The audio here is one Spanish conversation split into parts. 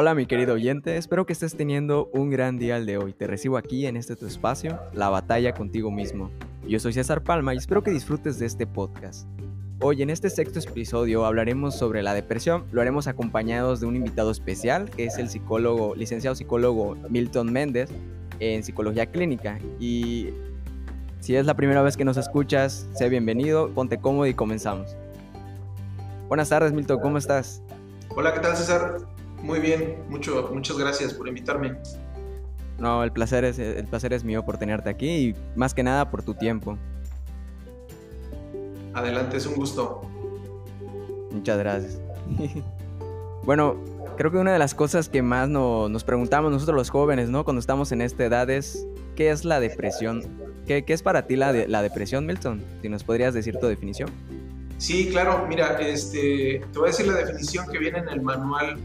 Hola mi querido oyente, espero que estés teniendo un gran día el de hoy. Te recibo aquí en este tu espacio, La batalla contigo mismo. Yo soy César Palma y espero que disfrutes de este podcast. Hoy en este sexto episodio hablaremos sobre la depresión. Lo haremos acompañados de un invitado especial, que es el psicólogo, licenciado psicólogo Milton Méndez en psicología clínica. Y si es la primera vez que nos escuchas, sé bienvenido, ponte cómodo y comenzamos. Buenas tardes, Milton, ¿cómo estás? Hola, ¿qué tal, César? Muy bien, mucho, muchas gracias por invitarme. No, el placer, es, el placer es mío por tenerte aquí y más que nada por tu tiempo. Adelante, es un gusto. Muchas gracias. bueno, creo que una de las cosas que más nos preguntamos nosotros los jóvenes, ¿no? Cuando estamos en esta edad es, ¿qué es la depresión? ¿Qué, qué es para ti la, la depresión, Milton? Si nos podrías decir tu definición. Sí, claro, mira, este, te voy a decir la definición que viene en el manual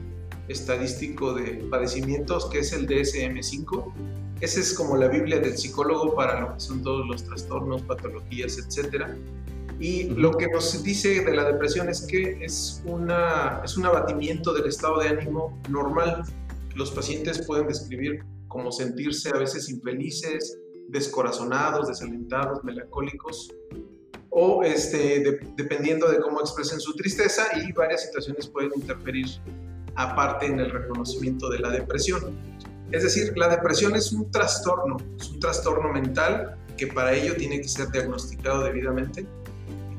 estadístico de padecimientos, que es el DSM5. Ese es como la Biblia del psicólogo para lo que son todos los trastornos, patologías, etcétera. Y lo que nos dice de la depresión es que es, una, es un abatimiento del estado de ánimo normal. Los pacientes pueden describir como sentirse a veces infelices, descorazonados, desalentados, melancólicos, o este, dependiendo de cómo expresen su tristeza y varias situaciones pueden interferir aparte en el reconocimiento de la depresión. Es decir, la depresión es un trastorno, es un trastorno mental que para ello tiene que ser diagnosticado debidamente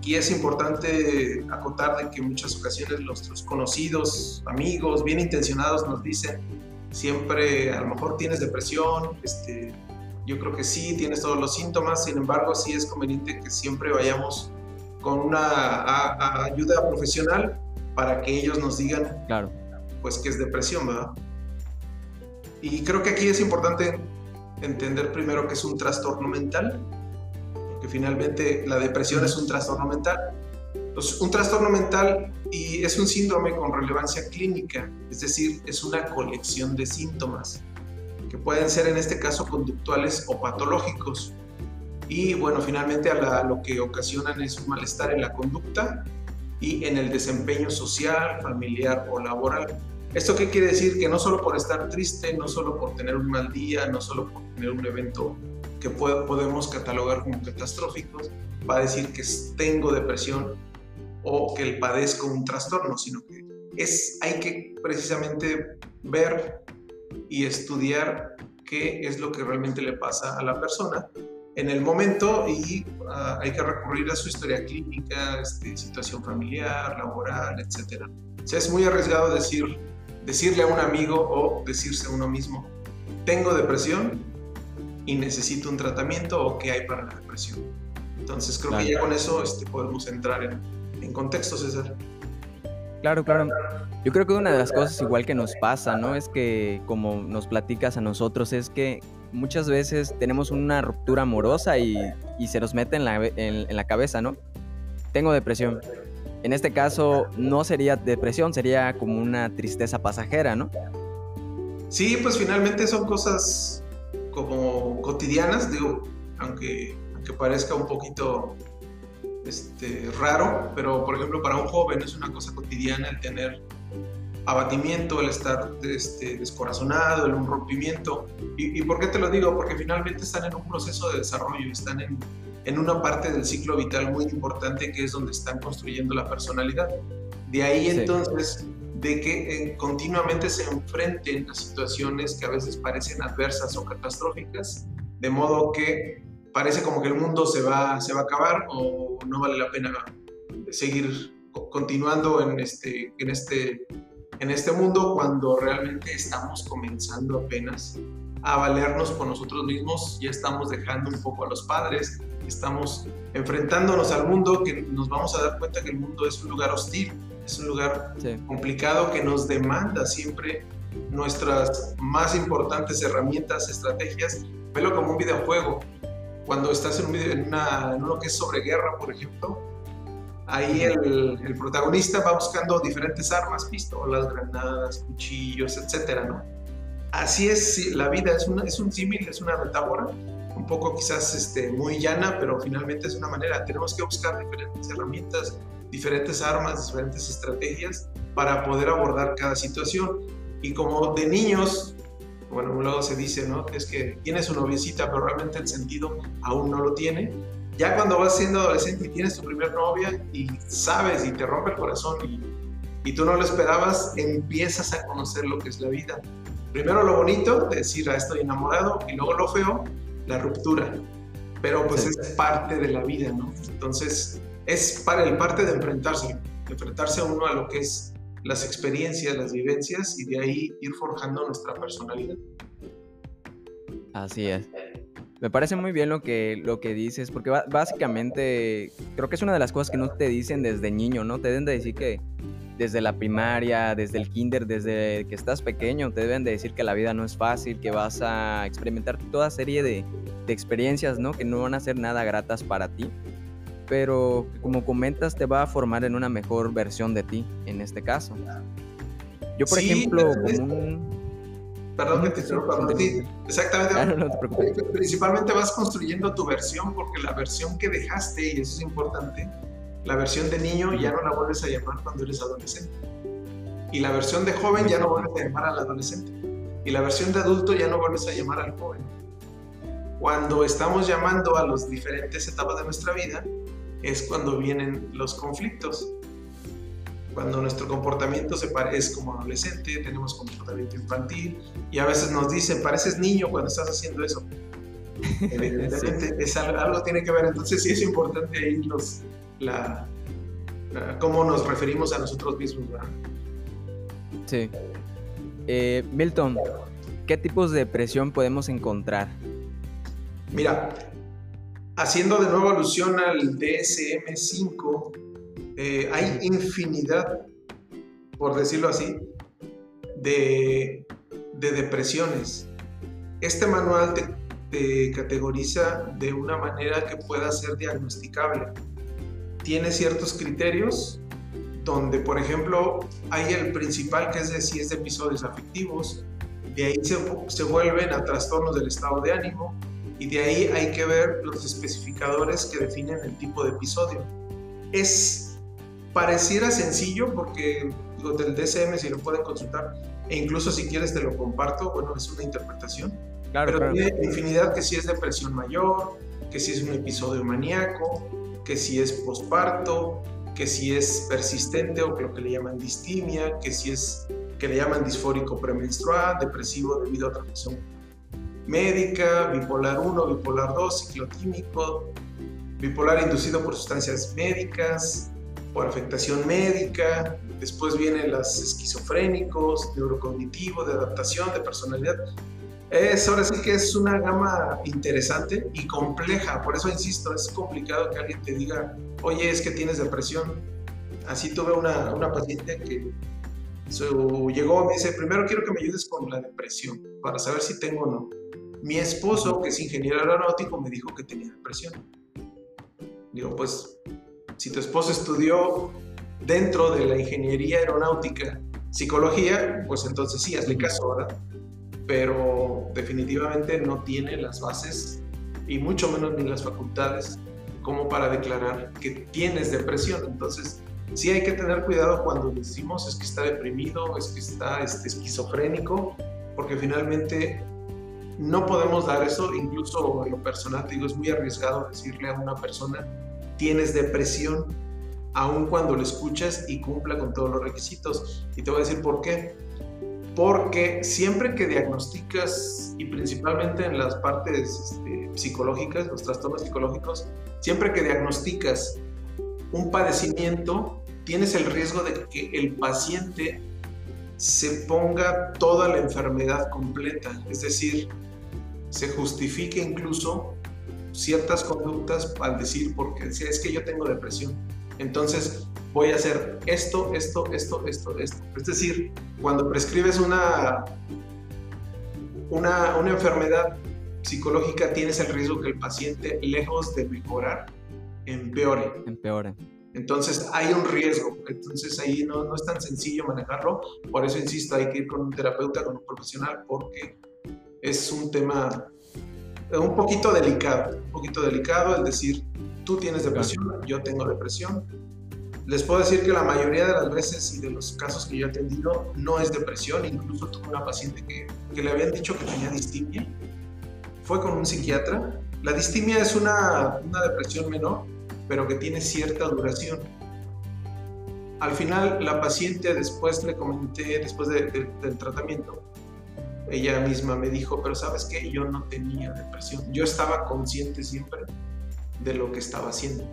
y es importante acotar de que muchas ocasiones nuestros conocidos, amigos, bien intencionados nos dicen siempre a lo mejor tienes depresión, este, yo creo que sí, tienes todos los síntomas, sin embargo sí es conveniente que siempre vayamos con una ayuda profesional para que ellos nos digan claro. Pues que es depresión, ¿verdad? Y creo que aquí es importante entender primero que es un trastorno mental que finalmente la depresión es un trastorno mental. Entonces, un trastorno mental y es un síndrome con relevancia clínica, es decir, es una colección de síntomas que pueden ser en este caso conductuales o patológicos. Y bueno, finalmente a lo que ocasionan es un malestar en la conducta y en el desempeño social, familiar o laboral. ¿Esto qué quiere decir? Que no solo por estar triste, no solo por tener un mal día, no solo por tener un evento que podemos catalogar como catastróficos, va a decir que tengo depresión o que padezco un trastorno, sino que es, hay que precisamente ver y estudiar qué es lo que realmente le pasa a la persona en el momento y ah, hay que recurrir a su historia clínica, este, situación familiar, laboral, etc. O sea, es muy arriesgado decir, decirle a un amigo o decirse a uno mismo, tengo depresión, y necesito un tratamiento o qué hay para la depresión. Entonces creo que ya con eso este, podemos entrar en, en contexto, César. Claro, claro. Yo creo que una de las cosas igual que nos pasa, ¿no? Es que como nos platicas a nosotros, es que muchas veces tenemos una ruptura amorosa y, y se nos mete en la, en, en la cabeza, ¿no? Tengo depresión. En este caso no sería depresión, sería como una tristeza pasajera, ¿no? Sí, pues finalmente son cosas como cotidianas, digo, aunque, aunque parezca un poquito este, raro, pero por ejemplo para un joven es una cosa cotidiana el tener abatimiento, el estar este, descorazonado, el un rompimiento. ¿Y, por qué te lo digo? Porque finalmente están en un proceso de desarrollo, están en, en una parte del ciclo vital muy importante que es donde están construyendo la personalidad. De ahí entonces de que eh, continuamente se enfrenten a situaciones que a veces parecen adversas o catastróficas, de modo que parece como que el mundo se va, se va a acabar o no vale la pena seguir continuando en este, en este, en este mundo cuando realmente estamos comenzando apenas a valernos por nosotros mismos, ya estamos dejando un poco a los padres, estamos enfrentándonos al mundo que nos vamos a dar cuenta que el mundo es un lugar hostil, es un lugar complicado que nos demanda siempre nuestras más importantes herramientas, estrategias. Velo como un videojuego. Cuando estás en, un video, en, una, uno que es sobre guerra, por ejemplo, ahí el, el, protagonista va buscando diferentes armas, pistolas, granadas, cuchillos, etcétera, ¿no? Así es la vida, es, una, es un símil, es una metáfora, un poco quizás este, muy llana, pero finalmente es una manera. Tenemos que buscar diferentes herramientas, diferentes armas, diferentes estrategias para poder abordar cada situación. Y como de niños, bueno, luego se dice, ¿no? Es que tiene su noviecita, pero realmente el sentido aún no lo tiene. Ya cuando vas siendo adolescente y tienes tu primer novia y sabes y te rompe el corazón y, y tú no lo esperabas, empiezas a conocer lo que es la vida. Primero lo bonito, de decir, ah, estoy enamorado, y luego lo feo, la ruptura. Pero pues es parte de la vida, ¿no? Entonces, es para el parte de enfrentarse, enfrentarse a uno a lo que es las experiencias, las vivencias y de ahí ir forjando nuestra personalidad. Así es. Me parece muy bien lo que, lo que dices, porque básicamente creo que es una de las cosas que no te dicen desde niño, ¿no? Te deben de decir que desde la primaria, desde el kinder, desde que estás pequeño, te deben de decir que la vida no es fácil, que vas a experimentar toda serie de, de experiencias, ¿no? Que no van a ser nada gratas para ti pero como comentas te va a formar en una mejor versión de ti en este caso. Yo por ejemplo, como un... Perdón que te interrumpa, sí, exactamente. Ah, no, te preocupes. Principalmente vas construyendo tu versión porque la versión que dejaste, y eso es importante, la versión de niño ya no la vuelves a llamar cuando eres adolescente. Y la versión de joven ya no vuelves a llamar al adolescente. Y la versión de adulto ya no vuelves a llamar al joven. Cuando estamos llamando a las diferentes etapas de nuestra vida, es cuando vienen los conflictos. Cuando nuestro comportamiento se parece como adolescente, tenemos comportamiento infantil y a veces nos dicen, pareces niño cuando estás haciendo eso. Evidentemente, es algo, tiene que ver. Entonces, sí es importante ahí los, la, cómo nos referimos a nosotros mismos. Sí. Eh, Milton, ¿qué tipos de depresión podemos encontrar? Mira, haciendo de nuevo alusión al DSM5, eh, hay infinidad, por decirlo así, de, depresiones. Este manual te, te, categoriza de una manera que pueda ser diagnosticable. Tiene ciertos criterios donde, por ejemplo, hay el principal que es de si es de episodios afectivos, de ahí se, se vuelven a trastornos del estado de ánimo, y de ahí hay que ver los especificadores que definen el tipo de episodio. Es pareciera sencillo porque lo del DSM si lo pueden consultar e incluso si quieres te lo comparto, bueno, es una interpretación. Claro, pero tiene infinidad que si es depresión mayor, que si es un episodio maníaco, que si es posparto, que si es persistente o lo que le llaman distimia, que si es que le llaman disfórico premenstrual, depresivo debido a razón médica, bipolar 1, bipolar 2, ciclotímico, bipolar inducido por sustancias médicas, por afectación médica, después vienen los esquizofrénicos, neurocognitivo, de adaptación, de personalidad. Es, ahora sí que es una gama interesante y compleja, por eso insisto, es complicado que alguien te diga, oye, es que tienes depresión. Así tuve una, una paciente que llegó, me dice, primero quiero que me ayudes con la depresión, para saber si tengo o no. Mi esposo, que es ingeniero aeronáutico, me dijo que tenía depresión. Digo, pues, si tu esposo estudió dentro de la ingeniería aeronáutica psicología, pues entonces sí, hazle caso, ahora. Pero definitivamente no tiene las bases y mucho menos ni las facultades como para declarar que tienes depresión. Entonces, sí hay que tener cuidado cuando decimos es que está deprimido, es que está este, esquizofrénico, porque finalmente no podemos dar eso, incluso en lo personal, digo, es muy arriesgado decirle a una persona, tienes depresión, aun cuando lo escuchas y cumpla con todos los requisitos. Y te voy a decir por qué. Porque siempre que diagnosticas, y principalmente en las partes este, psicológicas, los trastornos psicológicos, siempre que diagnosticas un padecimiento, tienes el riesgo de que el paciente se ponga toda la enfermedad completa, es decir, se justifique incluso ciertas conductas al decir, porque es que yo tengo depresión, entonces voy a hacer esto, esto, esto, esto, esto. Es decir, cuando prescribes una, una, una enfermedad psicológica, tienes el riesgo que el paciente, lejos de mejorar, empeore. Empeore. Entonces hay un riesgo, entonces ahí no, no es tan sencillo manejarlo, por eso insisto, hay que ir con un terapeuta, con un profesional, porque es un tema un poquito delicado, un poquito delicado el decir, tú tienes depresión, yo tengo depresión, Les puedo decir que la mayoría de las veces y de los casos que yo he atendido no es depresión, incluso tuve una paciente que, que le habían dicho que tenía distimia, fue con un psiquiatra. La distimia es una, una depresión menor, pero que tiene cierta duración. Al final, la paciente, después le comenté, después del tratamiento, ella misma me dijo, pero sabes qué, yo no tenía depresión, yo estaba consciente siempre de lo que estaba haciendo.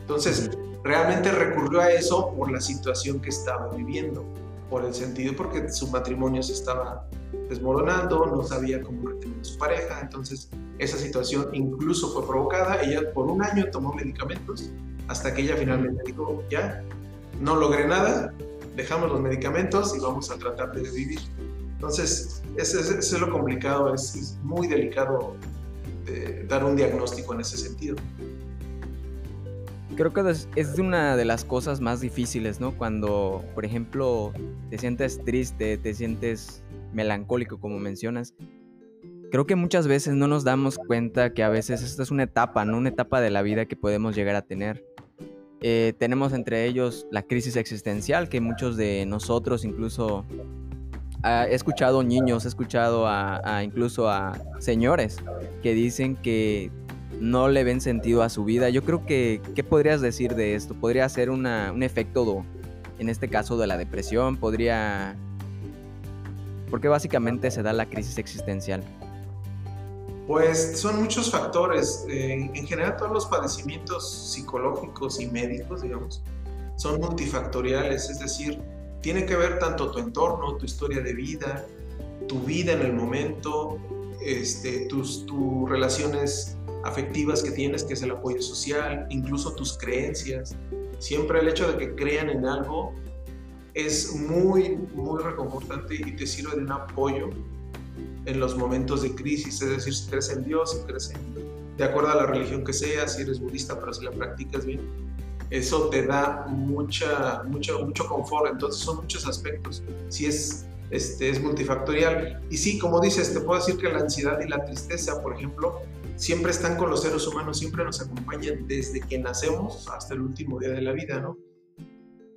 Entonces, realmente recurrió a eso por la situación que estaba viviendo, por el sentido, porque su matrimonio se estaba desmoronando, no sabía cómo mantener a su pareja, entonces esa situación incluso fue provocada, ella por un año tomó medicamentos hasta que ella finalmente dijo, ya, no logré nada, dejamos los medicamentos y vamos a tratar de vivir. Entonces, eso es, lo complicado, es, muy delicado dar un diagnóstico en ese sentido. Creo que es una de las cosas más difíciles, ¿no? Cuando, por ejemplo, te sientes triste, te sientes melancólico, como mencionas. Creo que muchas veces no nos damos cuenta que a veces esta es una etapa, ¿no? Una etapa de la vida que podemos llegar a tener. Eh, tenemos entre ellos la crisis existencial, que muchos de nosotros incluso he escuchado niños, he escuchado a, incluso a señores que dicen que no le ven sentido a su vida. Yo creo que, ¿qué podrías decir de esto? ¿Podría ser un efecto, en este caso, de la depresión? ¿Podría... Porque básicamente se da la crisis existencial? Pues son muchos factores. En general todos los padecimientos psicológicos y médicos, digamos, son multifactoriales, es decir, tiene que ver tanto tu entorno, tu historia de vida, tu vida en el momento, este, tus, tus relaciones afectivas que tienes, que es el apoyo social, incluso tus creencias. Siempre el hecho de que crean en algo es muy, muy reconfortante y te sirve de un apoyo en los momentos de crisis, es decir, si crees en Dios, si crees en, de acuerdo a la religión que sea, si eres budista, pero si la practicas bien, eso te da mucha, mucho, mucho confort. Entonces son muchos aspectos. Si es, este, es multifactorial. Y sí, como dices, te puedo decir que la ansiedad y la tristeza, por ejemplo, siempre están con los seres humanos, siempre nos acompañan desde que nacemos hasta el último día de la vida, ¿no?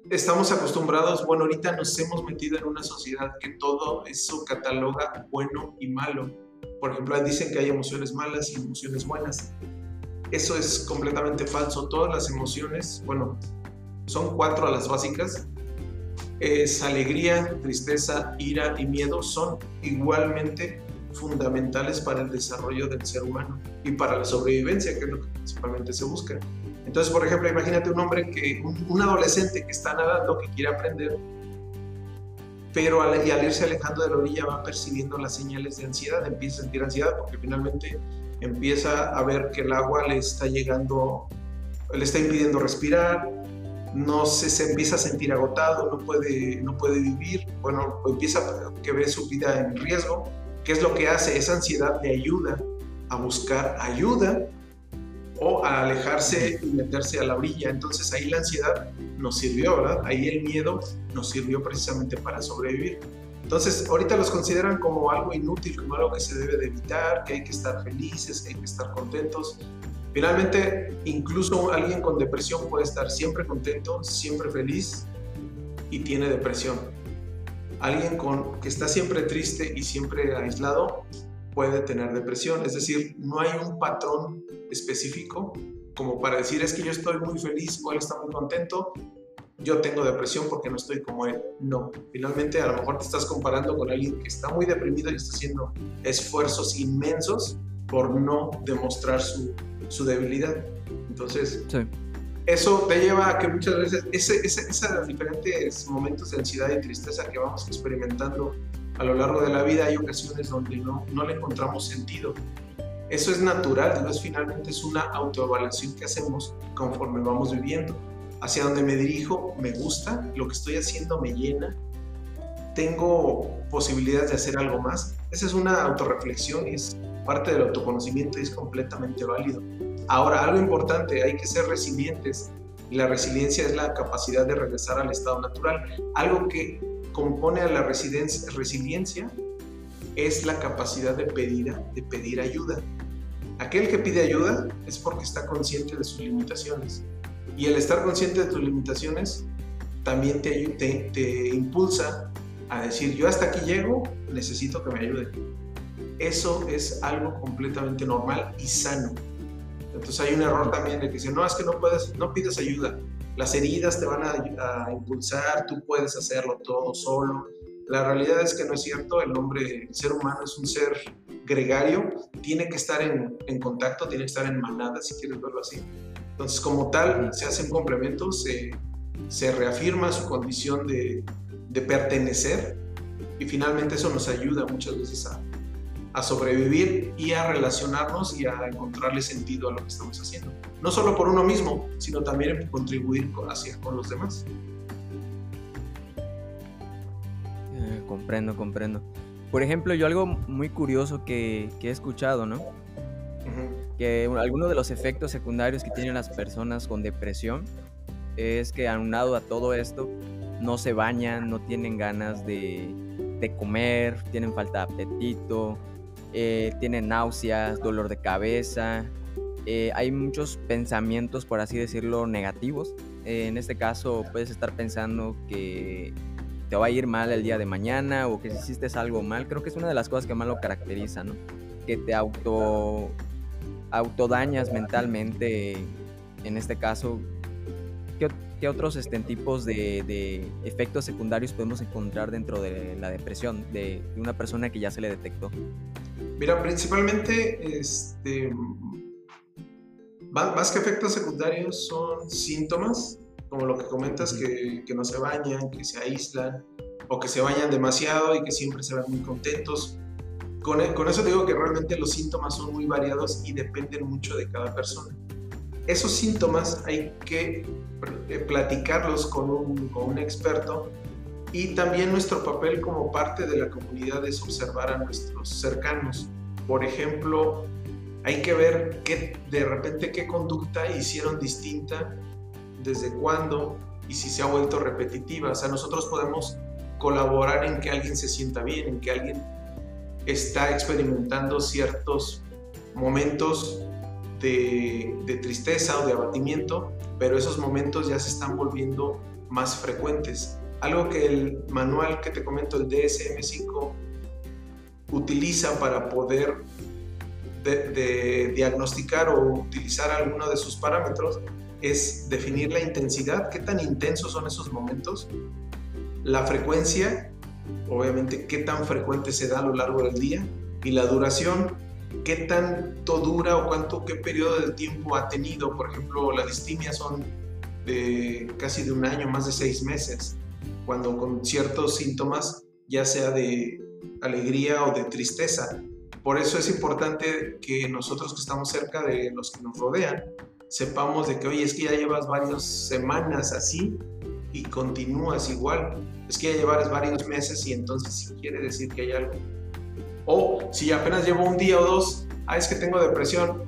Estamos acostumbrados, bueno, ahorita nos hemos metido en una sociedad que todo eso cataloga bueno y malo. Por ejemplo, dicen que hay emociones malas y emociones buenas. Eso es completamente falso. Todas las emociones, bueno, son cuatro a las básicas. Es alegría, tristeza, ira y miedo son igualmente fundamentales para el desarrollo del ser humano y para la sobrevivencia, que es lo que principalmente se busca. Entonces, por ejemplo, imagínate un hombre que, un, adolescente que está nadando, que quiere aprender, pero y al irse alejando de la orilla va percibiendo las señales de ansiedad, empieza a sentir ansiedad porque finalmente empieza a ver que el agua le está llegando, le está impidiendo respirar, no se, empieza a sentir agotado, no puede, no puede vivir, bueno, empieza a que ve su vida en riesgo. ¿Qué es lo que hace? Esa ansiedad le ayuda a buscar ayuda o a alejarse y meterse a la orilla. Entonces ahí la ansiedad nos sirvió, ¿verdad? Ahí el miedo nos sirvió precisamente para sobrevivir. Entonces, ahorita los consideran como algo inútil, como algo que se debe de evitar, que hay que estar felices, que hay que estar contentos. Finalmente, incluso alguien con depresión puede estar siempre contento, siempre feliz y tiene depresión. Alguien con, que está siempre triste y siempre aislado puede tener depresión. Es decir, no hay un patrón específico como para decir es que yo estoy muy feliz o él está muy contento yo tengo depresión porque no estoy como él. No, finalmente a lo mejor te estás comparando con alguien que está muy deprimido y está haciendo esfuerzos inmensos por no demostrar su, su debilidad. Entonces, eso te lleva a que muchas veces esos diferentes momentos de ansiedad y tristeza que vamos experimentando a lo largo de la vida hay ocasiones donde no, no le encontramos sentido. Eso es natural, es finalmente es una autoevaluación que hacemos conforme vamos viviendo hacia donde me dirijo me gusta, lo que estoy haciendo me llena, tengo posibilidades de hacer algo más. Esa es una autorreflexión y es parte del autoconocimiento y es completamente válido. Ahora, algo importante, hay que ser resilientes. La resiliencia es la capacidad de regresar al estado natural. Algo que compone a la resiliencia es la capacidad de pedir, de pedir ayuda. Aquel que pide ayuda es porque está consciente de sus limitaciones Y el estar consciente de tus limitaciones también te, te, te impulsa a decir, yo hasta aquí llego, necesito que me ayude. Eso es algo completamente normal y sano. Entonces hay un error también de que dice, no, es que no puedes, no pides ayuda. Las heridas te van a, impulsar, tú puedes hacerlo todo solo. La realidad es que no es cierto, el hombre, el ser humano es un ser gregario, tiene que estar en, en contacto, tiene que estar en manada, si quieres verlo así. Entonces, como tal, se hacen complementos, se, se reafirma su condición de, de pertenecer y finalmente eso nos ayuda muchas veces a, a sobrevivir y a relacionarnos y a encontrarle sentido a lo que estamos haciendo. No solo por uno mismo, sino también contribuir con, hacia, con los demás. Eh, comprendo, comprendo. Por ejemplo, yo algo muy curioso que, que he escuchado, ¿no? Que algunos de los efectos secundarios que tienen las personas con depresión es que aunado a todo esto, no se bañan, no tienen ganas de, de comer, tienen falta de apetito, eh, tienen náuseas, dolor de cabeza. Eh, hay muchos pensamientos, por así decirlo, negativos. En este caso, puedes estar pensando que te va a ir mal el día de mañana o que si hiciste algo mal. Creo que es una de las cosas que más lo caracteriza, ¿no? Que te auto autodañas mentalmente. En este caso, ¿qué, otros este, tipos de, efectos secundarios podemos encontrar dentro de la depresión de una persona que ya se le detectó? Mira, principalmente, este, más que efectos secundarios son síntomas, como lo que comentas, que, que, no se bañan, que se aíslan, o que se bañan demasiado y que siempre se ven muy contentos. Con, eso digo que realmente los síntomas son muy variados y dependen mucho de cada persona. Esos síntomas hay que eh, platicarlos con un, con un experto y también nuestro papel como parte de la comunidad es observar a nuestros cercanos. Por ejemplo, hay que ver qué, de repente qué conducta hicieron distinta, desde cuándo y si se ha vuelto repetitiva. O sea, nosotros podemos colaborar en que alguien se sienta bien, en que alguien está experimentando ciertos momentos de, tristeza o de abatimiento, pero esos momentos ya se están volviendo más frecuentes. Algo que el manual que te comento, el DSM5, utiliza para poder de, diagnosticar o utilizar alguno de sus parámetros es definir la intensidad, qué tan intensos son esos momentos, la frecuencia, obviamente qué tan frecuente se da a lo largo del día, y la duración, qué tanto dura o cuánto, qué periodo de tiempo ha tenido. Por ejemplo, las distimias son de casi de un año, más de seis meses cuando con ciertos síntomas, ya sea de alegría o de tristeza. Por eso es importante que nosotros que estamos cerca de los que nos rodean, sepamos de que, oye, es que ya llevas varias semanas así y continúas igual. Es que ya llevas varios meses y entonces sí quiere decir que hay algo. O si apenas llevo un día o dos, ah, es que tengo depresión.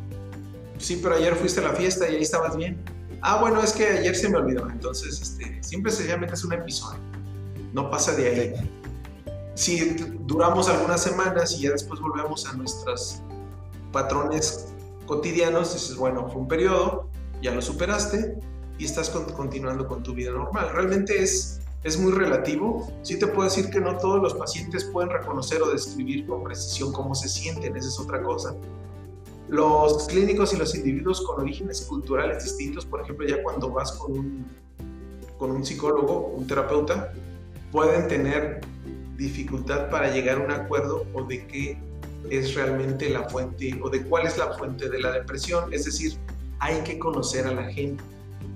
Sí, pero ayer fuiste a la fiesta y ahí estabas bien. Ah, bueno, es que ayer se me olvidó. Entonces, este, simple sencillamente es un episodio no pasa de ahí. Si duramos algunas semanas y ya después volvemos a nuestros patrones cotidianos, dices, bueno, fue un periodo, ya lo superaste y estás continuando con tu vida normal. Realmente es, es muy relativo. Sí te puedo decir que no todos los pacientes pueden reconocer o describir con precisión cómo se sienten, esa es otra cosa. Los clínicos y los individuos con orígenes culturales distintos, por ejemplo, ya cuando vas con un, con un psicólogo, un terapeuta, pueden tener dificultad para llegar a un acuerdo o de qué es realmente la fuente o de cuál es la fuente de la depresión. Es decir, hay que conocer a la gente,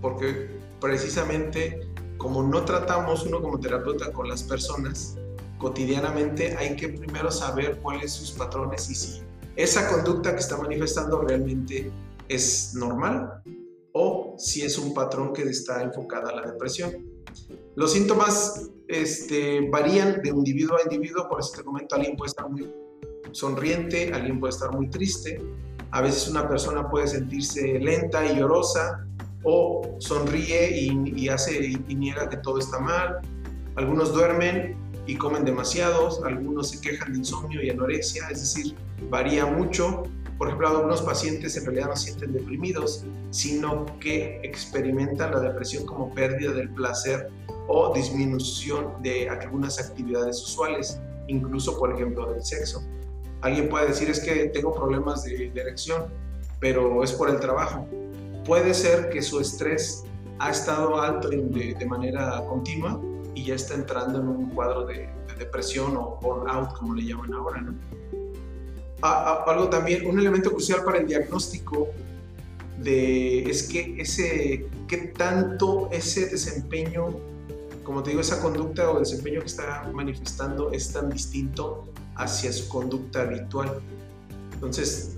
porque precisamente como no tratamos uno como terapeuta con las personas cotidianamente, hay que primero saber cuáles sus patrones y si esa conducta que está manifestando realmente es normal o si es un patrón que está enfocada a la depresión. Los síntomas este, varían de individuo a individuo, por eso te comento, alguien puede estar muy sonriente, alguien puede estar muy triste, a veces una persona puede sentirse lenta y llorosa, o sonríe y, hace y niega que todo está mal, algunos duermen y comen demasiados, algunos se quejan de insomnio y anorexia, es decir, varía mucho. por ejemplo, algunos pacientes en realidad no sienten deprimidos, sino que experimentan la depresión como pérdida del placer o disminución de algunas actividades usuales, incluso por ejemplo del sexo. Alguien puede decir es que tengo problemas de, erección, pero es por el trabajo. Puede ser que su estrés ha estado alto de, de manera continua y ya está entrando en un cuadro de, depresión o burnout, como le llaman ahora. ¿no? algo también, un elemento crucial para el diagnóstico de, es que ese, qué tanto ese desempeño, como te digo, esa conducta o desempeño que está manifestando es tan distinto hacia su conducta habitual. Entonces,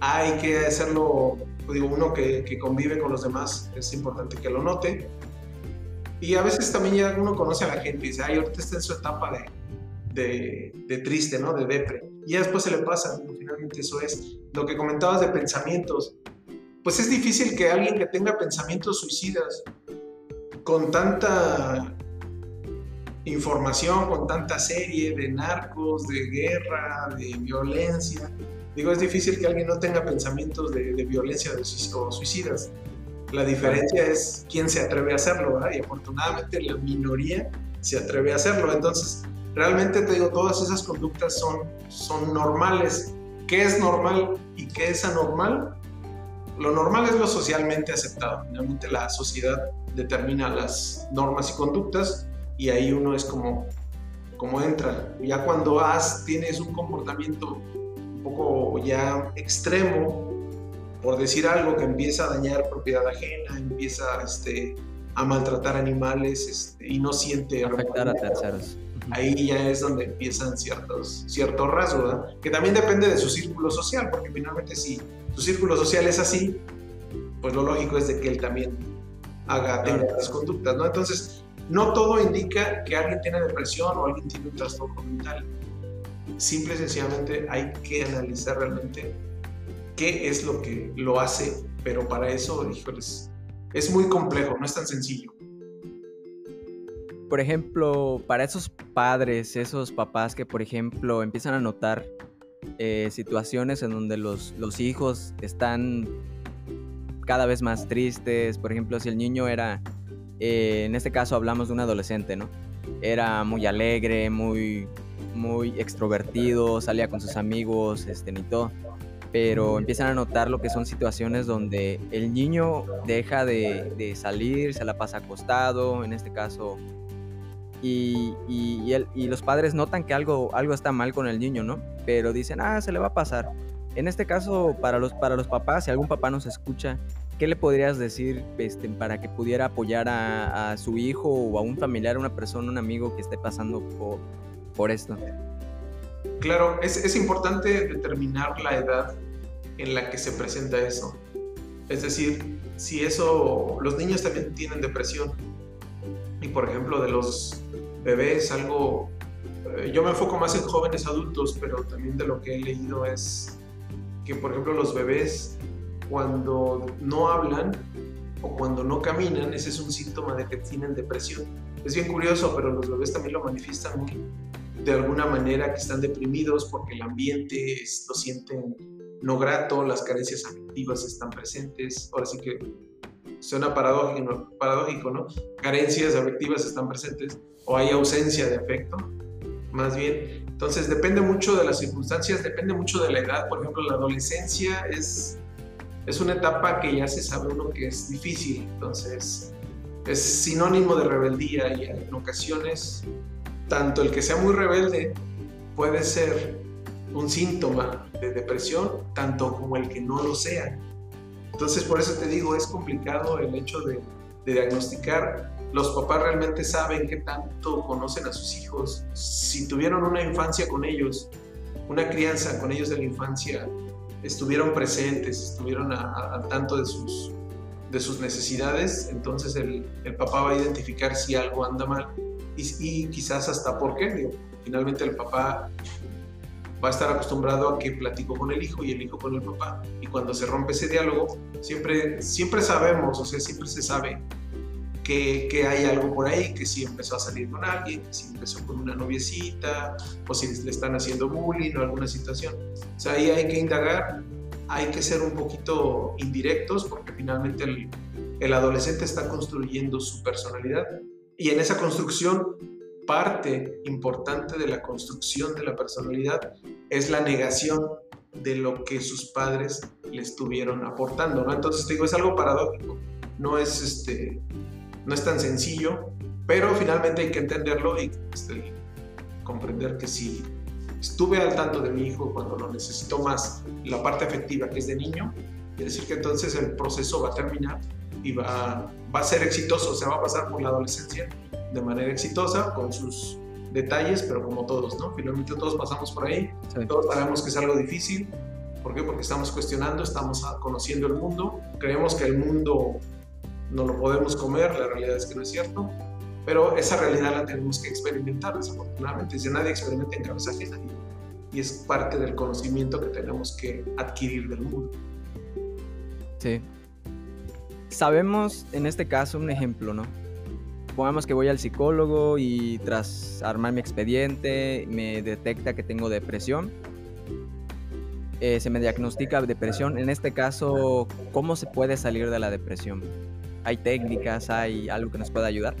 hay que hacerlo, digo, uno que, que, convive con los demás, es importante que lo note. Y a veces también ya uno conoce a la gente y dice, ay, ahorita está en su etapa de, de, de triste, ¿no? De depre. Y después se le pasa, finalmente eso es. Lo que comentabas de pensamientos, pues es difícil que alguien que tenga pensamientos suicidas, con tanta información, con tanta serie de narcos, de guerra, de violencia, digo, es difícil que alguien no tenga pensamientos de, violencia o suicidas. La diferencia es quién se atreve a hacerlo, ¿verdad? Y afortunadamente la minoría se atreve a hacerlo. Entonces, realmente te digo, todas esas conductas son, son normales. ¿Qué es normal y qué es anormal? Lo normal es lo socialmente aceptado. Finalmente la sociedad determina las normas y conductas y ahí uno es como, como entra. Ya cuando has, tienes un comportamiento poco ya extremo, por decir algo que empieza a dañar propiedad ajena, empieza este, a maltratar animales este, y no siente... Afectar a terceros ahí ya es donde empiezan ciertos, ciertos rasgos, que también depende de su círculo social, porque finalmente si su círculo social es así, pues lo lógico es de que él también haga, tenga las conductas, ¿no? Entonces, no todo indica que alguien tiene depresión o alguien tiene un trastorno mental. Simple y sencillamente hay que analizar realmente qué es lo que lo hace, pero para eso, híjoles, es muy complejo, no es tan sencillo por ejemplo, para esos padres, esos papás que, por ejemplo, empiezan a notar eh, situaciones en donde los, los hijos están cada vez más tristes, por ejemplo, si el niño era, eh, en este caso hablamos de un adolescente, ¿no? Era muy alegre, muy, muy extrovertido, salía con sus amigos, este, ni todo. Pero empiezan a notar lo que son situaciones donde el niño deja de, de salir, se la pasa acostado, en este caso y, y, los padres notan que algo, algo está mal con el niño, ¿no? Pero dicen, ah, se le va a pasar. En este caso, para los, para los papás, si algún papá nos escucha, ¿qué le podrías decir este, para que pudiera apoyar a, su hijo o a un familiar, a una persona, un amigo que esté pasando por, por esto? Claro, es, importante determinar la edad en la que se presenta eso. Es decir, si eso, los niños también tienen depresión. Y por ejemplo, de los bebés, algo, eh, yo me enfoco más en jóvenes adultos, pero también de lo que he leído es que, por ejemplo, los bebés cuando no hablan o cuando no caminan, ese es un síntoma de que tienen depresión. Es bien curioso, pero los bebés también lo manifiestan de alguna manera que están deprimidos porque el ambiente lo sienten no grato, las carencias afectivas están presentes. Ahora sí que suena paradójico, paradójico ¿no? Carencias afectivas están presentes o hay ausencia de afecto, más bien. Entonces depende mucho de las circunstancias, depende mucho de la edad. Por ejemplo, la adolescencia es, es una etapa que ya se sabe uno que es difícil, entonces es sinónimo de rebeldía y en ocasiones tanto el que sea muy rebelde puede ser un síntoma de depresión, tanto como el que no lo sea. Entonces por eso te digo, es complicado el hecho de, diagnosticar. Los papás realmente saben qué tanto conocen a sus hijos, si tuvieron una infancia con ellos, una crianza con ellos de la infancia, estuvieron presentes, estuvieron al tanto de sus, de sus necesidades, entonces el, papá va a identificar si algo anda mal y, quizás hasta por qué. Digo, finalmente el papá va a estar acostumbrado a que platicó con el hijo y el hijo con el papá. Y cuando se rompe ese diálogo, siempre, siempre sabemos, o sea, siempre se sabe que, hay algo por ahí, que si empezó a salir con alguien, que si empezó con una noviecita, o si le están haciendo bullying o alguna situación. O sea, ahí hay que indagar, hay que ser un poquito indirectos, porque finalmente el, el adolescente está construyendo su personalidad y en esa construcción parte importante de la construcción de la personalidad es la negación de lo que sus padres le estuvieron aportando, ¿no? Entonces te digo, es algo paradójico, no es, este, no es tan sencillo, pero finalmente hay que entenderlo y este, comprender que si estuve al tanto de mi hijo cuando lo necesitó más, la parte afectiva que es de niño, quiere decir que entonces el proceso va a terminar y va, va a ser exitoso, se va a pasar por la adolescencia de manera exitosa con sus detalles, pero como todos, ¿no? Finalmente todos pasamos por ahí, todos sabemos que es algo difícil. ¿Por qué? Porque estamos cuestionando, estamos conociendo el mundo, creemos que el mundo no lo podemos comer, la realidad es que no es cierto, pero esa realidad la tenemos que experimentar, desafortunadamente. Si nadie experimenta en cabeza ajena y es parte del conocimiento que tenemos que adquirir del mundo. Sí. Sabemos en este caso un ejemplo, ¿no? Supongamos que voy al psicólogo y tras armar mi expediente me detecta que tengo depresión. Eh, se me diagnostica depresión. En este caso, ¿cómo se puede salir de la depresión? ¿Hay técnicas? ¿Hay algo que nos pueda ayudar?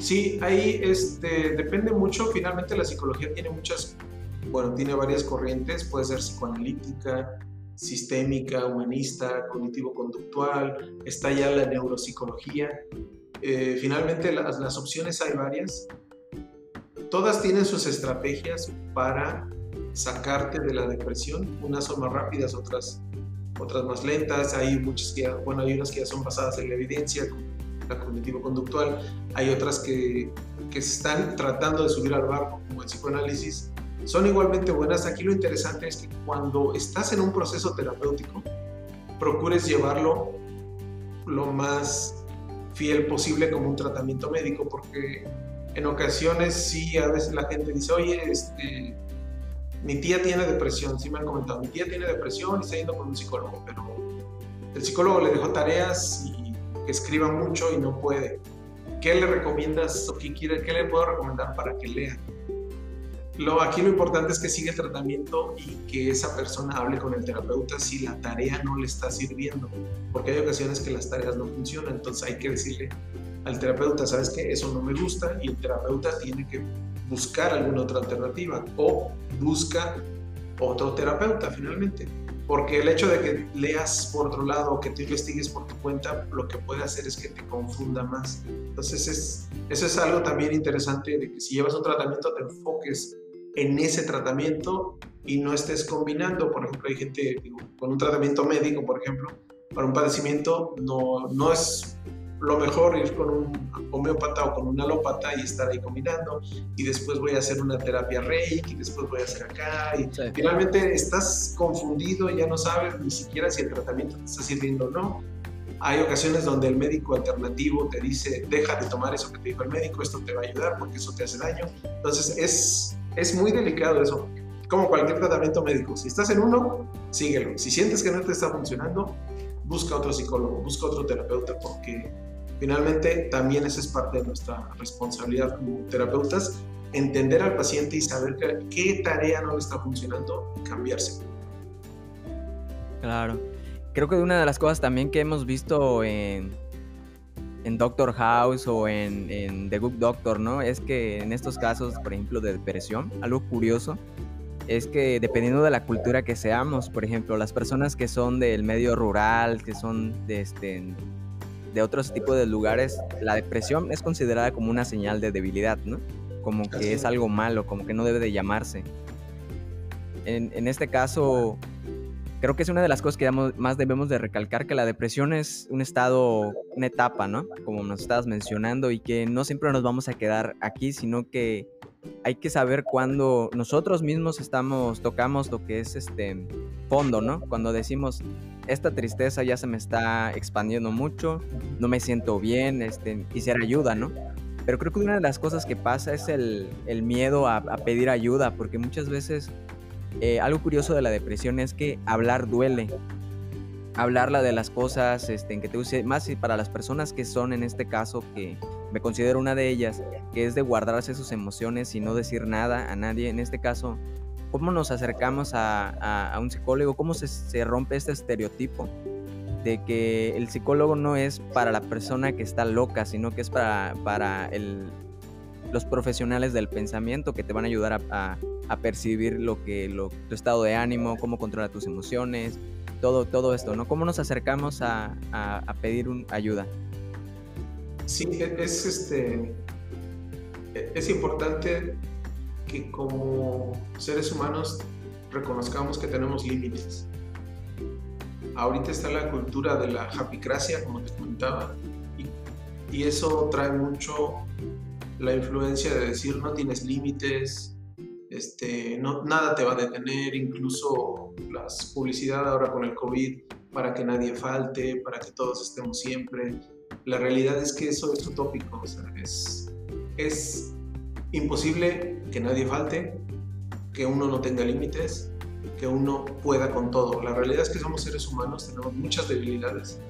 Sí, ahí este, depende mucho. Finalmente la psicología tiene muchas, bueno, tiene varias corrientes. Puede ser psicoanalítica, sistémica, humanista, cognitivo-conductual. Está ya la neuropsicología. Eh, finalmente las, opciones hay varias. Todas tienen sus estrategias para sacarte de la depresión. Unas son más rápidas, otras, otras más lentas. Hay muchas que, bueno, hay unas que ya son basadas en la evidencia, la cognitivo-conductual. Hay otras que, que están tratando de subir al barco, como el psicoanálisis. Son igualmente buenas. Aquí lo interesante es que cuando estás en un proceso terapéutico, procures llevarlo lo más fiel posible como un tratamiento médico, porque en ocasiones sí, a veces la gente dice, oye, este, mi tía tiene depresión, sí me han comentado, mi tía tiene depresión y está yendo con un psicólogo, pero el psicólogo le dejó tareas y que escriba mucho y no puede. ¿Qué le recomiendas o qué, quiere, qué le puedo recomendar para que lea? Lo, aquí lo importante es que siga el tratamiento y que esa persona hable con el terapeuta si la tarea no le está sirviendo, porque hay ocasiones que las tareas no funcionan, entonces hay que decirle al terapeuta, sabes que eso no me gusta y el terapeuta tiene que buscar alguna otra alternativa o busca otro terapeuta finalmente. Porque el hecho de que leas por otro lado o que tú investigues por tu cuenta, lo que puede hacer es que te confunda más. Entonces, es, eso es algo también interesante de que si llevas un tratamiento te enfoques en ese tratamiento y no estés combinando. Por ejemplo, hay gente con un tratamiento médico, por ejemplo, para un padecimiento, no, no es lo mejor ir con un homeópata o con un alópata y estar ahí combinando y después voy a hacer una terapia reiki y después voy a hacer acá y finalmente estás confundido y ya no sabes ni siquiera si el tratamiento te está sirviendo o no. Hay ocasiones donde el médico alternativo te dice, deja de tomar eso que te dijo el médico, esto te va a ayudar porque eso te hace daño. Entonces es es muy delicado eso, como cualquier tratamiento médico. Si estás en uno, síguelo. Si sientes que no te está funcionando, busca otro psicólogo, busca otro terapeuta, porque finalmente también esa es parte de nuestra responsabilidad como terapeutas, entender al paciente y saber qué tarea no le está funcionando y cambiarse. Claro. Creo que una de las cosas también que hemos visto en, en Doctor House o en, The Good Doctor, ¿no? Es que en estos casos, por ejemplo, de depresión, algo curioso es que dependiendo de la cultura que seamos, por ejemplo, las personas que son del medio rural, que son de, este, de otros tipos de lugares, la depresión es considerada como una señal de debilidad, ¿no? Como que es algo malo, como que no debe de llamarse. En, en este caso, creo que es una de las cosas que más debemos de recalcar, que la depresión es un estado, una etapa, ¿no? Como nos estabas mencionando, y que no siempre nos vamos a quedar aquí, sino que hay que saber cuando nosotros mismos estamos, tocamos lo que es este fondo, ¿no? Cuando decimos, esta tristeza ya se me está expandiendo mucho, no me siento bien, este, quisiera ayuda, ¿no? Pero creo que una de las cosas que pasa es el, miedo a pedir ayuda, porque muchas veces eh, algo curioso de la depresión es que hablar duele. hablarla de las cosas, este, en que te use más y para las personas que son en este caso, que me considero una de ellas, que es de guardarse sus emociones y no decir nada a nadie. En este caso, ¿cómo nos acercamos a, un psicólogo? ¿Cómo se, rompe este estereotipo? de que el psicólogo no es para la persona que está loca, sino que es para, para el, los profesionales del pensamiento que te van a ayudar a, percibir lo que lo, tu estado de ánimo, cómo controlar tus emociones, todo, todo esto, ¿no? ¿Cómo nos acercamos a, pedir un, ayuda? Sí, e, es, este, e, es importante que como seres humanos reconozcamos que tenemos límites. Ahorita está la cultura de la japicracia, como te comentaba, y eso trae mucho la influencia de decir no tienes límites, este, no, nada te va a detener, incluso las publicidad ahora con el COVID para que nadie falte, para que todos estemos siempre. La realidad es que eso es utópico, o sea, es, es imposible que nadie falte, que uno no tenga límites, que uno pueda con todo. La realidad es que somos seres humanos, tenemos muchas debilidades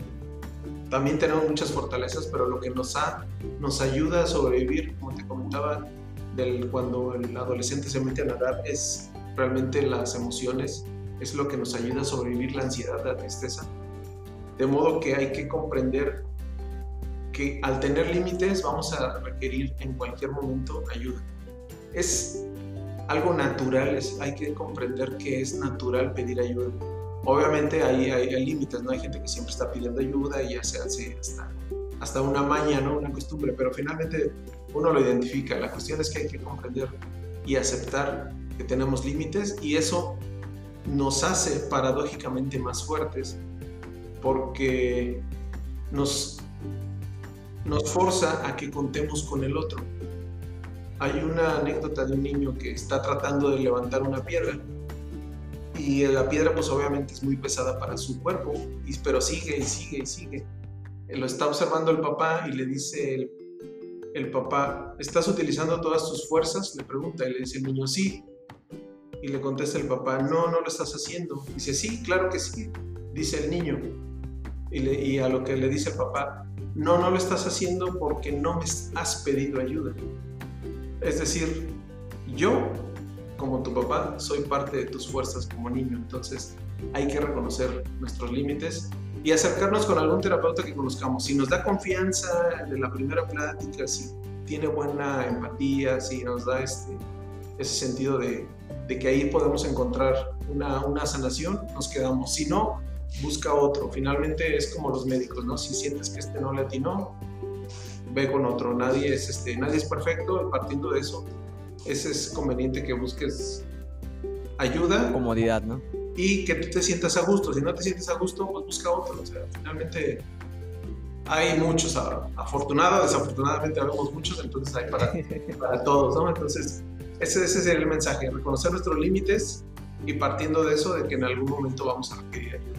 también tenemos muchas fortalezas, pero lo que nos, ha, nos ayuda a sobrevivir, como te comentaba, del, cuando el adolescente se mete a nadar, es realmente las emociones, es lo que nos ayuda a sobrevivir la ansiedad, la tristeza. De modo que hay que comprender que al tener límites vamos a requerir en cualquier momento ayuda. Es algo natural, hay que comprender que es natural pedir ayuda Obviamente hay, hay, límites, ¿no? Hay gente que siempre está pidiendo ayuda y ya se hace hasta, hasta una maña, ¿no? Una costumbre, pero finalmente uno lo identifica. La cuestión es que hay que comprender y aceptar que tenemos límites y eso nos hace paradójicamente más fuertes porque nos, nos forza a que contemos con el otro. Hay una anécdota de un niño que está tratando de levantar una piedra y la piedra pues obviamente es muy pesada para su cuerpo, pero sigue y sigue y sigue. Lo está observando el papá y le dice el, el papá, ¿estás utilizando todas tus fuerzas? Le pregunta y le dice el niño, sí. Y le contesta el papá, no, no lo estás haciendo. Dice, sí, claro que sí, dice el niño. Y, y a lo que le dice el papá, no, no lo estás haciendo porque no me has pedido ayuda. Es decir, yo como tu papá, soy parte de tus fuerzas como niño. Entonces hay que reconocer nuestros límites y acercarnos con algún terapeuta que conozcamos. Si nos da confianza de la primera plática, si tiene buena empatía, si nos da este, ese sentido de, de que ahí podemos encontrar una, una, sanación, nos quedamos. Si no, busca otro. Finalmente es como los médicos, ¿no? Si sientes que este no le atinó, ve con otro. Nadie es, este, nadie es perfecto, partiendo de eso, es conveniente que busques ayuda. Comodidad, ¿no? Y que tú te sientas a gusto. Si no te sientes a gusto, pues busca otro. O sea, finalmente hay muchos, afortunada, desafortunadamente habemos muchos, entonces hay para, para todos, ¿no? Entonces, ese, ese es el mensaje, reconocer nuestros límites y partiendo de eso, de que en algún momento vamos a requerir ayuda.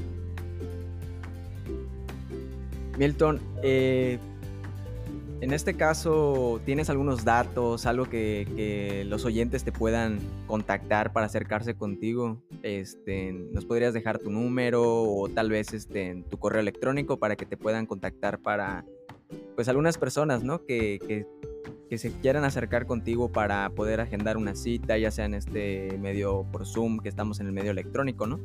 Milton, eh, en este caso, ¿tienes algunos datos, algo que, los oyentes te puedan contactar para acercarse contigo? Este, ¿Nos podrías dejar tu número o tal vez este, tu correo electrónico para que te puedan contactar para, pues, algunas personas, ¿no? Que, que, se quieran acercar contigo para poder agendar una cita, ya sea en este medio por Zoom, que estamos en el medio electrónico, ¿no?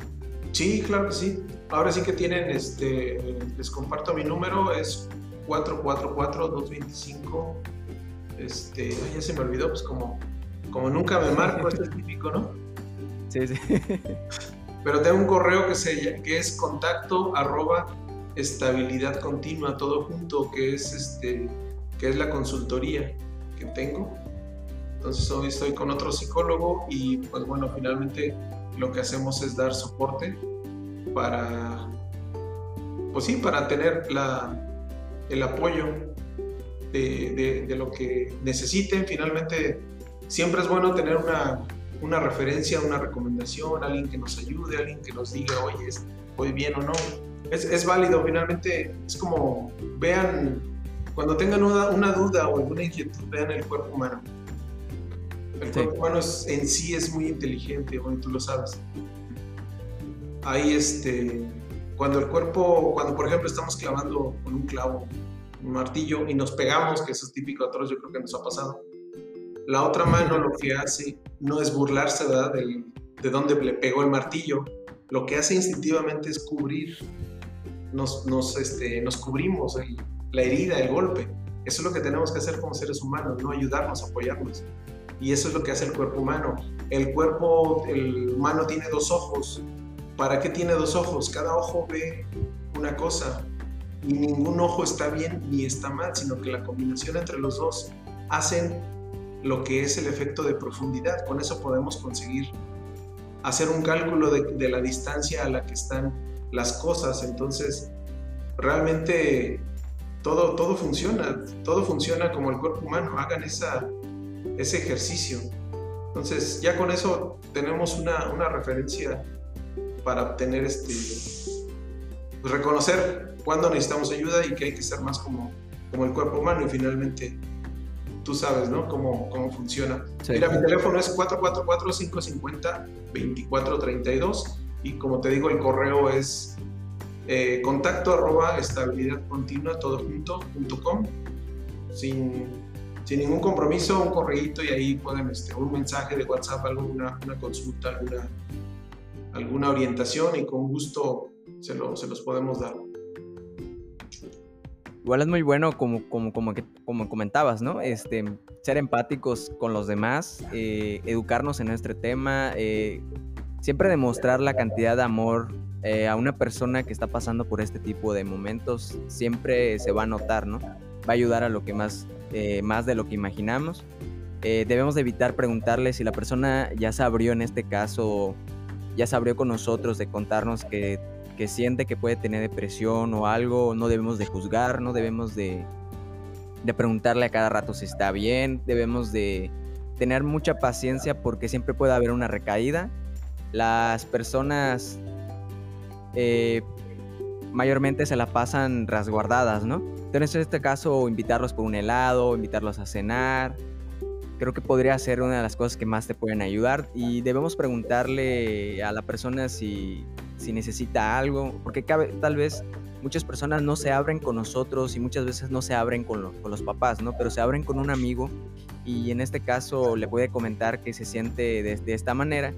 Sí, claro que sí. Ahora sí que tienen, este, les comparto mi número, es 444-225. Este, ya se me olvidó, pues como, como nunca me marco, es el típico, ¿no? Pero tengo un correo que, es contacto arroba estabilidad continua, todo junto, que es, este, que es la consultoría que tengo. Entonces hoy estoy con otro psicólogo y pues bueno, finalmente lo que hacemos es dar soporte para, pues sí, para tener el apoyo de, de, lo que necesiten. Finalmente, siempre es bueno tener una, una, referencia, una recomendación, alguien que nos ayude, alguien que nos diga, oye, ¿voy bien o no? Es, es válido, finalmente es como vean, cuando tengan una, una, duda o alguna inquietud, vean el cuerpo humano. El cuerpo humano en sí es muy inteligente, bueno, tú lo sabes. Hay este, cuando el cuerpo, cuando por ejemplo estamos clavando con un clavo, un martillo y nos pegamos, que eso es típico a todos, yo creo que nos ha pasado. La otra mano lo que hace no es burlarse ¿verdad? De, de dónde le pegó el martillo, lo que hace instintivamente es cubrir, nos, nos, este, nos cubrimos la herida, el golpe. Eso es lo que tenemos que hacer como seres humanos, no ayudarnos, apoyarnos. Y eso es lo que hace el cuerpo humano. El cuerpo el humano tiene dos ojos. ¿Para qué tiene dos ojos? Cada ojo ve una cosa y ningún ojo está bien ni está mal, sino que la combinación entre los dos hacen lo que es el efecto de profundidad. Con eso podemos conseguir hacer un cálculo de, la distancia a la que están las cosas. Entonces, realmente todo, todo funciona, todo funciona como el cuerpo humano. Hagan esa, ese ejercicio. Entonces, ya con eso tenemos una, una referencia para obtener este, pues, reconocer cuándo necesitamos ayuda y que hay que ser más como, como el cuerpo humano y finalmente tú sabes, ¿no? Cómo, cómo funciona. Mira, mi teléfono es 444-550-2432 y como te digo, el correo es eh, contacto arroba estabilidad continua todo junto, punto com, sin, sin ningún compromiso, un correíto y ahí pueden, este, un mensaje de WhatsApp, alguna una consulta, alguna, alguna orientación y con gusto se, lo, se los podemos dar. Igual es muy bueno, como, como, como, que, como comentabas, ¿no? Este, ser empáticos con los demás, eh, educarnos en nuestro tema, eh, siempre demostrar la cantidad de amor eh, a una persona que está pasando por este tipo de momentos, siempre se va a notar, ¿no? Va a ayudar a lo que más, más de lo que imaginamos. debemos de evitar preguntarle si la persona ya se abrió en este caso, ya se abrió con nosotros de contarnos que que siente que puede tener depresión o algo, no debemos de juzgar, no debemos de, de preguntarle a cada rato si está bien, debemos de tener mucha paciencia porque siempre puede haber una recaída. Las personas eh, mayormente se la pasan rasguardadas, ¿no? Entonces en este caso invitarlos por un helado, invitarlos a cenar, creo que podría ser una de las cosas que más te pueden ayudar y debemos preguntarle a la persona si, si necesita algo, porque cabe, tal vez muchas personas no se abren con nosotros y muchas veces no se abren con, con los papás, ¿no? Pero se abren con un amigo y en este caso le puede comentar que se siente de, esta manera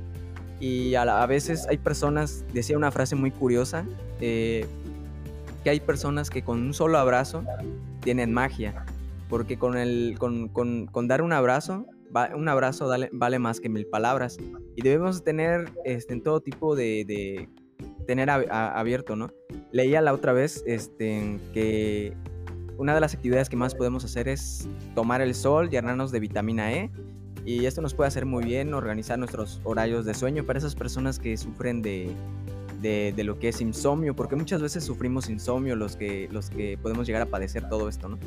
y a, veces hay personas, decía una frase muy curiosa, eh, que hay personas que con un solo abrazo tienen magia porque con, el, con, con, con dar un abrazo, un abrazo vale más que mil palabras. Y debemos tener este, en todo tipo de, de tener abierto, ¿no? Leía la otra vez este, que una de las actividades que más podemos hacer es tomar el sol, llenarnos de vitamina E. Y esto nos puede hacer muy bien organizar nuestros horarios de sueño para esas personas que sufren de, de, de, lo que es insomnio, porque muchas veces sufrimos insomnio los que, los que podemos llegar a padecer todo esto, ¿no?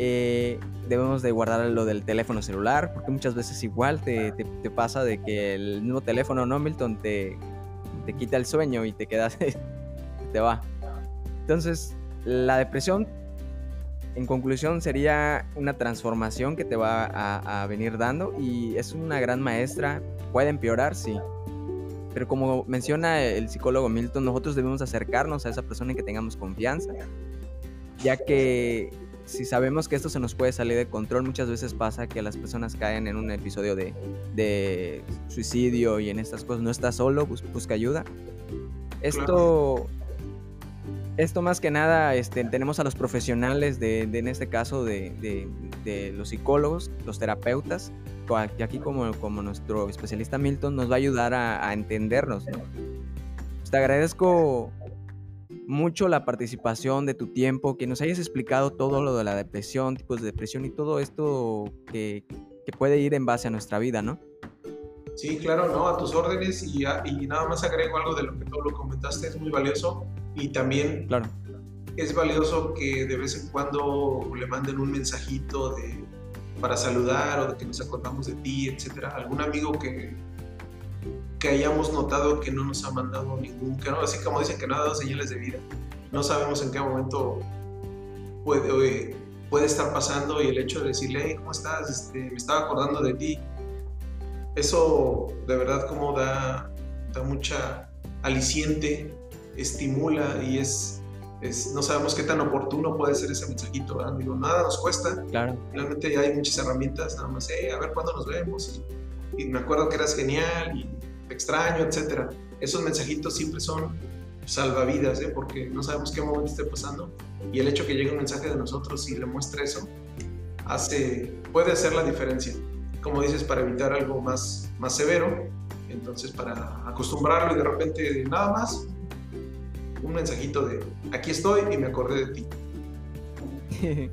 Eh, debemos de guardar lo del teléfono celular, porque muchas veces igual te, pasa de que el mismo teléfono, ¿no, Milton? Te, te quita el sueño y te quedas, te va. Entonces, la depresión, en conclusión, sería una transformación que te va a, a venir dando y es una gran maestra. Puede empeorar, sí, pero como menciona el psicólogo Milton, nosotros debemos acercarnos a esa persona en que tengamos confianza, ya que si sabemos que esto se nos puede salir de control, muchas veces pasa que las personas caen en un episodio de, suicidio y en estas cosas. No estás solo, busca ayuda. Esto, esto más que nada, este, tenemos a los profesionales de, en este caso de, los psicólogos, los terapeutas, que aquí como, como nuestro especialista Milton nos va a ayudar a, entendernos. Pues te agradezco mucho la participación de tu tiempo, que nos hayas explicado todo lo de la depresión, tipos de depresión y todo esto que, puede ir en base a nuestra vida, ¿no? Sí, claro, no, a tus órdenes y, y, nada más agrego algo de lo que tú lo comentaste, es muy valioso y también claro. es valioso que de vez en cuando le manden un mensajito de, para saludar o de que nos acordamos de ti, etcétera. Algún amigo que, que hayamos notado que no nos ha mandado ningún, que no, así como dicen que no ha dado señales de vida. No sabemos en qué momento puede, puede estar pasando y el hecho de decirle, hey, ¿cómo estás? Este, me estaba acordando de ti. Eso de verdad como da, da mucha aliciente estimula y es, es, no sabemos qué tan oportuno puede ser ese mensajito, ¿verdad? Digo, nada nos cuesta. Claro. Realmente hay muchas herramientas, nada más, eh, a ver cuándo nos vemos. Y, y, me acuerdo que eras genial y extraño, etcétera. Esos mensajitos siempre son salvavidas, ¿eh? porque no sabemos qué momento esté pasando. Y el hecho que llegue un mensaje de nosotros y le muestre eso, hace, puede hacer la diferencia. Como dices, para evitar algo más, más severo, entonces para acostumbrarlo y de repente nada más, un mensajito de aquí estoy y me acordé de ti.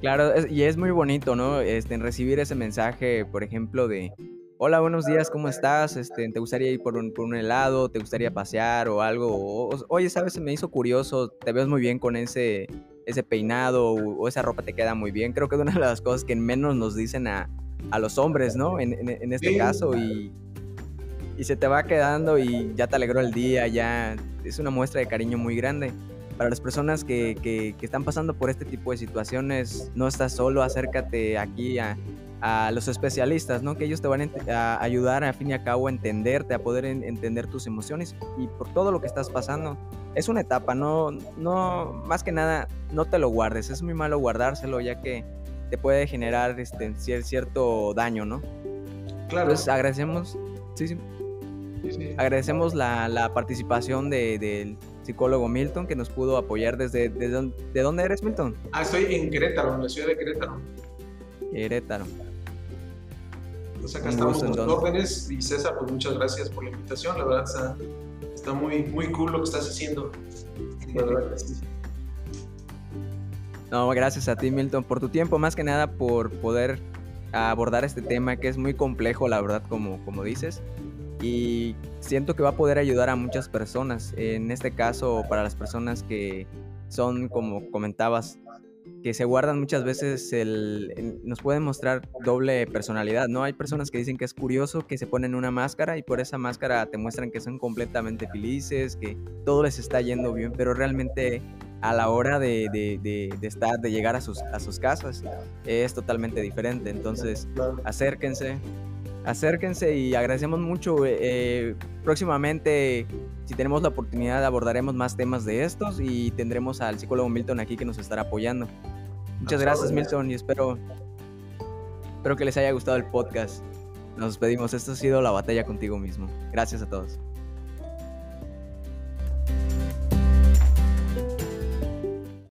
claro, y es muy bonito, ¿no? Este, recibir ese mensaje, por ejemplo, de hola, buenos días, ¿cómo estás? Este, ¿Te gustaría ir por un, por un helado? ¿Te gustaría pasear o algo? Oye, ¿sabes? Se me hizo curioso, te ves muy bien con ese, ese peinado o, esa ropa te queda muy bien. Creo que es una de las cosas que menos nos dicen a, a los hombres, ¿no? En, en, este caso y, y se te va quedando y ya te alegró el día, ya es una muestra de cariño muy grande. Para las personas que, que, que están pasando por este tipo de situaciones, no estás solo, acércate aquí a, a los especialistas, ¿no? Que ellos te van a, ayudar a fin y a cabo a entenderte, a poder entender tus emociones y por todo lo que estás pasando. Es una etapa, no, no, más que nada, no te lo guardes. Es muy malo guardárselo ya que te puede generar este, cierto daño, ¿no? Claro. Entonces agradecemos, sí, sí. Agradecemos la, la participación de, del psicólogo Milton que nos pudo apoyar desde, ¿de dónde eres Milton? Ah, estoy en Querétaro, en la ciudad de Querétaro. Querétaro. Pues acá estamos los órdenes y César, pues muchas gracias por la invitación, la verdad está, está muy, muy cool lo que estás haciendo. La verdad No, gracias a ti Milton por tu tiempo, más que nada por poder abordar este tema que es muy complejo, la verdad, como, como dices. Y siento que va a poder ayudar a muchas personas. En este caso, para las personas que son, como comentabas, que se guardan muchas veces el, nos pueden mostrar doble personalidad, ¿no? Hay personas que dicen que es curioso que se ponen una máscara y por esa máscara te muestran que son completamente felices, que todo les está yendo bien, pero realmente a la hora de, de, de, estar, de llegar a sus, a sus casas es totalmente diferente. Entonces, acérquense, acérquense y agradecemos mucho. Eh, eh, próximamente, si tenemos la oportunidad, abordaremos más temas de estos y tendremos al psicólogo Milton aquí que nos estará apoyando. Muchas gracias, Milton, y espero, espero que les haya gustado el podcast. Nos despedimos. Esto ha sido la batalla contigo mismo. Gracias a todos.